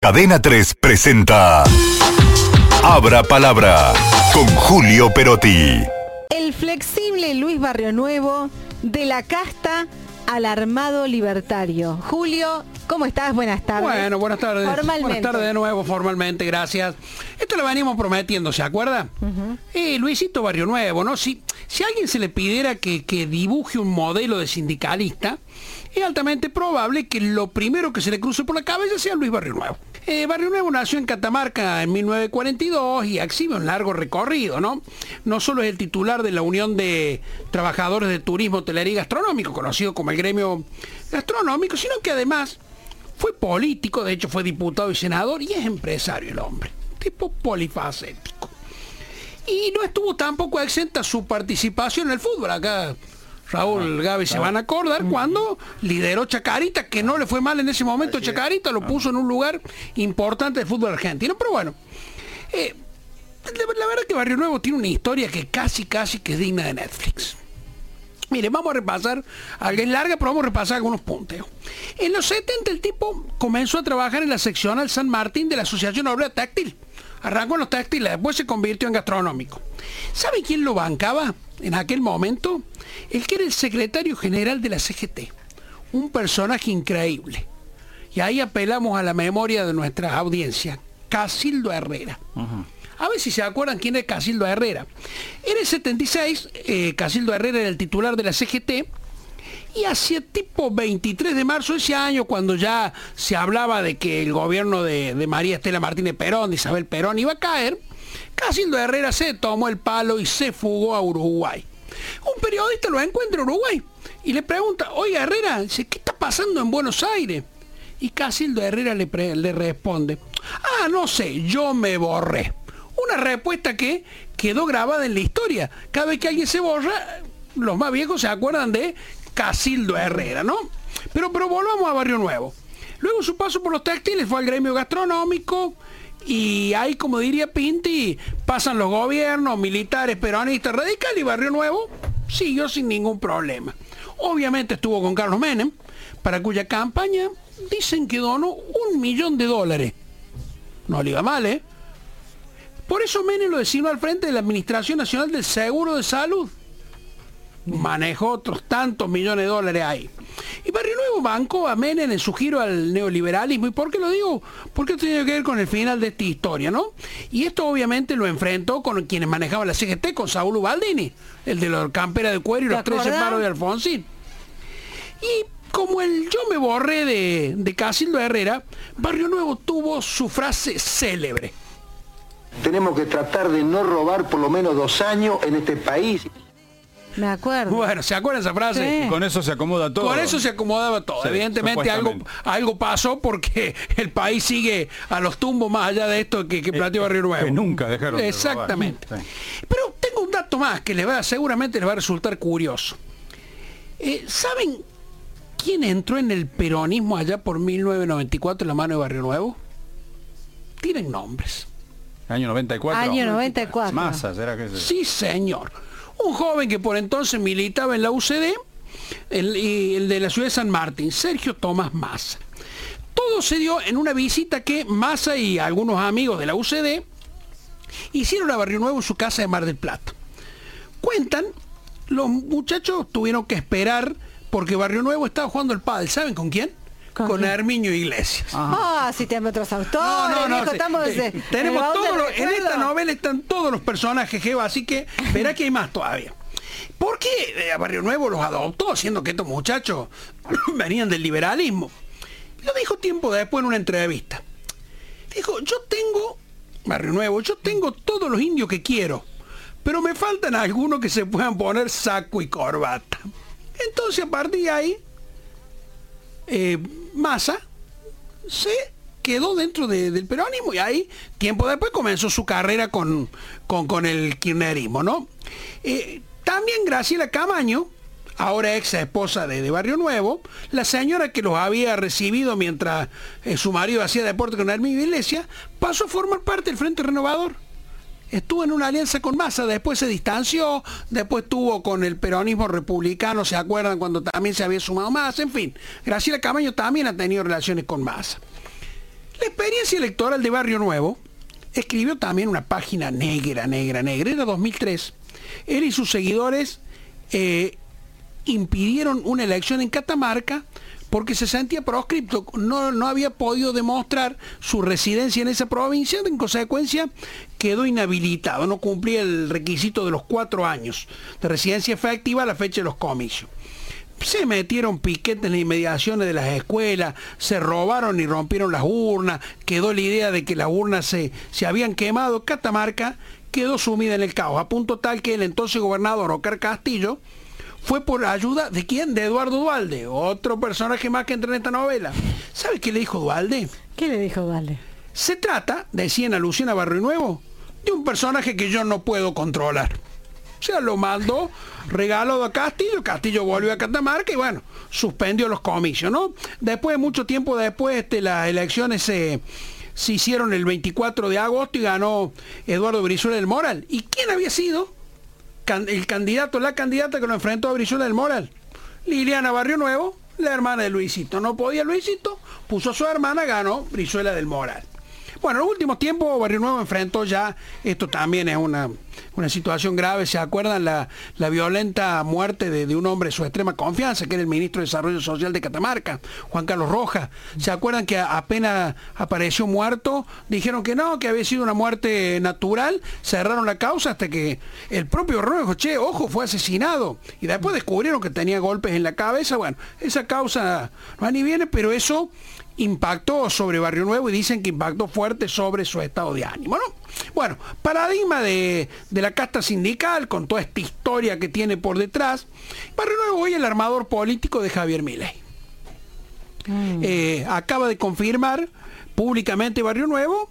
Cadena 3 presenta Abra Palabra con Julio Perotti. El flexible Luis Barrio Nuevo, de la casta al armado libertario. Julio, ¿cómo estás? Buenas tardes. Bueno, buenas tardes. Formalmente. Buenas tardes de nuevo, formalmente, gracias. Esto lo venimos prometiendo, ¿se acuerda? Eh, Luisito Barrio Nuevo, ¿no? Si, si a alguien se le pidiera que, que dibuje un modelo de sindicalista, es altamente probable que lo primero que se le cruce por la cabeza sea Luis Barrio Nuevo. Eh, Barrio Nuevo nació en Catamarca en 1942 y exhibe un largo recorrido, ¿no? No solo es el titular de la Unión de Trabajadores de Turismo, Hotelería y Gastronómico, conocido como el gremio gastronómico, sino que además fue político, de hecho fue diputado y senador y es empresario el hombre, tipo polifacético. Y no estuvo tampoco exenta su participación en el fútbol. Acá Raúl Gaby se van a acordar cuando lideró Chacarita, que no le fue mal en ese momento Chacarita, lo puso en un lugar importante del fútbol argentino. Pero bueno, eh, la, verdad que Barrio Nuevo tiene una historia que casi, casi que es digna de Netflix. Mire, vamos a repasar, algo es larga, pero vamos a repasar algunos punteos. En los 70 el tipo comenzó a trabajar en la seccional San Martín de la Asociación Obrera Táctil. Arrancó en los táctiles, después se convirtió en gastronómico. ¿Sabe quién lo bancaba en aquel momento? El que era el secretario general de la CGT. Un personaje increíble. Y ahí apelamos a la memoria de nuestra audiencia. Casildo Herrera. A ver si se acuerdan quién es Casildo Herrera. En el 76, eh, Casildo Herrera era el titular de la CGT y hacia tipo 23 de marzo de ese año, cuando ya se hablaba de que el gobierno de, de María Estela Martínez Perón, de Isabel Perón, iba a caer, Casildo Herrera se tomó el palo y se fugó a Uruguay. Un periodista lo encuentra en Uruguay y le pregunta, oiga Herrera, ¿qué está pasando en Buenos Aires? Y Casildo Herrera le responde, ah, no sé, yo me borré. Una respuesta que quedó grabada en la historia. Cada vez que alguien se borra, los más viejos se acuerdan de Casildo Herrera, ¿no? Pero, pero volvamos a Barrio Nuevo. Luego su paso por los textiles fue al gremio gastronómico y ahí, como diría Pinti, pasan los gobiernos, militares, peronistas, radicales y Barrio Nuevo siguió sin ningún problema. Obviamente estuvo con Carlos Menem, para cuya campaña dicen que donó un millón de dólares. No le iba mal, ¿eh? Por eso Menem lo designó al frente de la Administración Nacional del Seguro de Salud. Manejó otros tantos millones de dólares ahí. Y Barrio Bancó a Menem en su giro al neoliberalismo. ¿Y por qué lo digo? Porque esto tiene que ver con el final de esta historia, ¿no? Y esto obviamente lo enfrentó con quienes manejaban la CGT, con Saúl Ubaldini, el de los camperas de cuero y ¿Te los tres paros de Alfonsín. Y como el yo me borré de, de Casildo Herrera, Barrio Nuevo tuvo su frase célebre. Tenemos que tratar de no robar por lo menos dos años en este país. Me acuerdo. Bueno, ¿se acuerdan esa frase? Sí. Con eso se acomoda todo. Con eso se acomodaba todo. Sí, Evidentemente algo, algo pasó porque el país sigue a los tumbos más allá de esto que, que planteó Barrio Nuevo. que nunca dejaron de. Exactamente. Sí. Pero tengo un dato más que les va, seguramente les va a resultar curioso. Eh, ¿Saben quién entró en el peronismo allá por 1994 en la mano de Barrio Nuevo? Tienen nombres. Año 94. Año 94. Massa, ¿será que es? Sí, señor. Un joven que por entonces militaba en la UCD, el, de la ciudad de San Martín, Sergio Tomás Massa. Todo se dio en una visita que Massa y algunos amigos de la UCD hicieron a Barrio Nuevo en su casa de Mar del Plata. Cuentan, los muchachos tuvieron que esperar porque Barrio Nuevo estaba jugando el pádel. ¿Saben con quién? ¿Con? Herminio Iglesias. Ah, si tenemos otros autores. No, no, no. estamos Eh, tenemos todos los- en esta novela están todos los personajes, Jeva, así que verá que hay más todavía. ¿Por qué eh, a Barrio Nuevo los adoptó, siendo que estos muchachos venían del liberalismo? Lo dijo tiempo después en una entrevista. Dijo, yo tengo, Barrio Nuevo, yo tengo todos los indios que quiero, pero me faltan algunos que se puedan poner saco y corbata. Entonces a partir de ahí, eh, Massa se quedó dentro de- del peronismo y ahí, tiempo después, comenzó su carrera con, con, el kirchnerismo, ¿no? Eh, también Graciela Camaño, ahora ex esposa de, Barrio Nuevo, la señora que los había recibido mientras eh, su marido hacía deporte con Hermínio Iglesias, pasó a formar parte del Frente Renovador. Estuvo en una alianza con Massa, después se distanció, después tuvo con el peronismo republicano, ¿se acuerdan cuando también se había sumado Massa? En fin, Graciela Camaño también ha tenido relaciones con Massa. La experiencia electoral de Barrio Nuevo escribió también una página negra, negra, negra. Era 2003. Él y sus seguidores eh, impidieron una elección en Catamarca porque se sentía proscripto, no, no había podido demostrar su residencia en esa provincia, en consecuencia quedó inhabilitado, no cumplía el requisito de los cuatro años de residencia efectiva a la fecha de los comicios. Se metieron piquetes en las inmediaciones de las escuelas, se robaron y rompieron las urnas, quedó la idea de que las urnas se, se habían quemado. Catamarca quedó sumida en el caos, a punto tal que el entonces gobernador Ocar Castillo fue por ayuda de quién? De Eduardo Dualde, otro personaje más que entra en esta novela. ¿Sabe qué le dijo Dualde? ¿Qué le dijo Dualde? Se trata, decía en alusión a Barrio Nuevo, de un personaje que yo no puedo controlar. O sea, lo mandó, regaló a Castillo, Castillo volvió a Catamarca y bueno, suspendió los comicios, ¿no? Después, mucho tiempo después, este, las elecciones se, se hicieron el 24 de agosto y ganó Eduardo Brizuela del Moral. ¿Y quién había sido? El candidato, la candidata que lo enfrentó a Brizuela del Moral. Liliana Barrio Nuevo, la hermana de Luisito. No podía Luisito, puso a su hermana, ganó Brizuela del Moral. Bueno, en los últimos tiempos Barrio Nuevo enfrentó ya, esto también es una, una situación grave, ¿se acuerdan la, la violenta muerte de, un hombre de su extrema confianza, que era el ministro de Desarrollo Social de Catamarca, Juan Carlos Rojas? ¿Se acuerdan que apenas apareció muerto, dijeron que no, que había sido una muerte natural, cerraron la causa hasta que el propio Rojas che, ojo, fue asesinado, y después descubrieron que tenía golpes en la cabeza, bueno, esa causa no va ni viene, pero eso impactó sobre Barrio Nuevo y dicen que impactó fuerte sobre su estado de ánimo. ¿no? Bueno, paradigma de, la casta sindical, con toda esta historia que tiene por detrás, Barrio Nuevo hoy el armador político de Javier Milei. Mm. Eh, acaba de confirmar públicamente Barrio Nuevo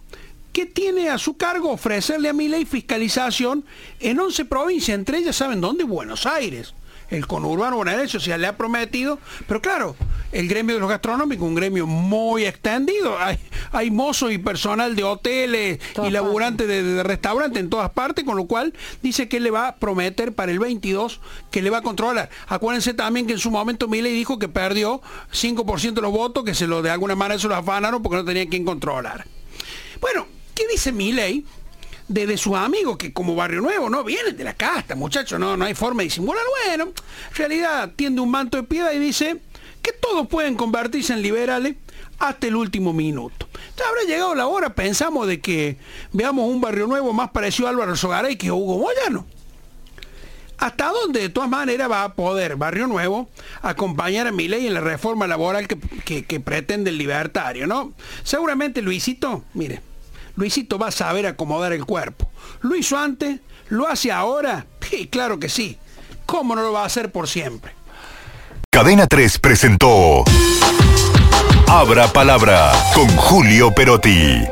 que tiene a su cargo ofrecerle a Milei fiscalización en 11 provincias, entre ellas, ¿saben dónde? Buenos Aires el conurbano bonaerense, o sea, le ha prometido, pero claro, el gremio de los gastronómicos, un gremio muy extendido, hay, hay mozos y personal de hoteles y laburantes de, restaurantes en todas partes, con lo cual dice que le va a prometer para el 22 que le va a controlar. Acuérdense también que en su momento Milei dijo que perdió 5% de los votos, que se lo de alguna manera se los afanaron porque no tenía quien controlar. Bueno, ¿qué dice Milei? De, sus amigos que como Barrio Nuevo, ¿no? Vienen de la casta, muchachos, no, no hay forma de disimular. Bueno, en realidad tiende un manto de piedra y dice que todos pueden convertirse en liberales hasta el último minuto. Ya habrá llegado la hora, pensamos, de que veamos un barrio nuevo más parecido a Álvaro Sogaray que Hugo Moyano. ¿Hasta dónde de todas maneras va a poder Barrio Nuevo acompañar a mi ley en la reforma laboral que, que pretende el libertario? ¿no? Seguramente Luisito, mire, Luisito va a saber acomodar el cuerpo. ¿Lo hizo antes? ¿Lo hace ahora? Sí, claro que sí. ¿Cómo no lo va a hacer por siempre? Cadena 3 presentó Abra Palabra con Julio Perotti.